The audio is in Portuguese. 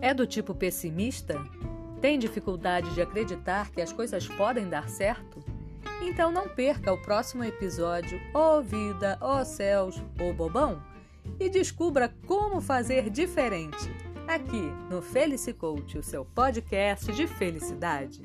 É do tipo pessimista? Tem dificuldade de acreditar que as coisas podem dar certo? Então não perca o próximo episódio, Ô oh Vida, Ô oh Céus, Ô oh Bobão, e descubra como fazer diferente aqui no Felice Coach, o seu podcast de felicidade.